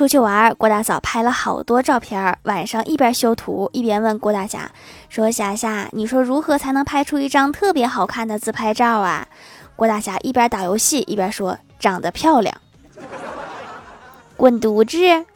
出去玩郭大嫂拍了好多照片晚上一边修图一边问郭大侠说霞霞你说如何才能拍出一张特别好看的自拍照啊？郭大侠一边打游戏一边说长得漂亮。滚犊子！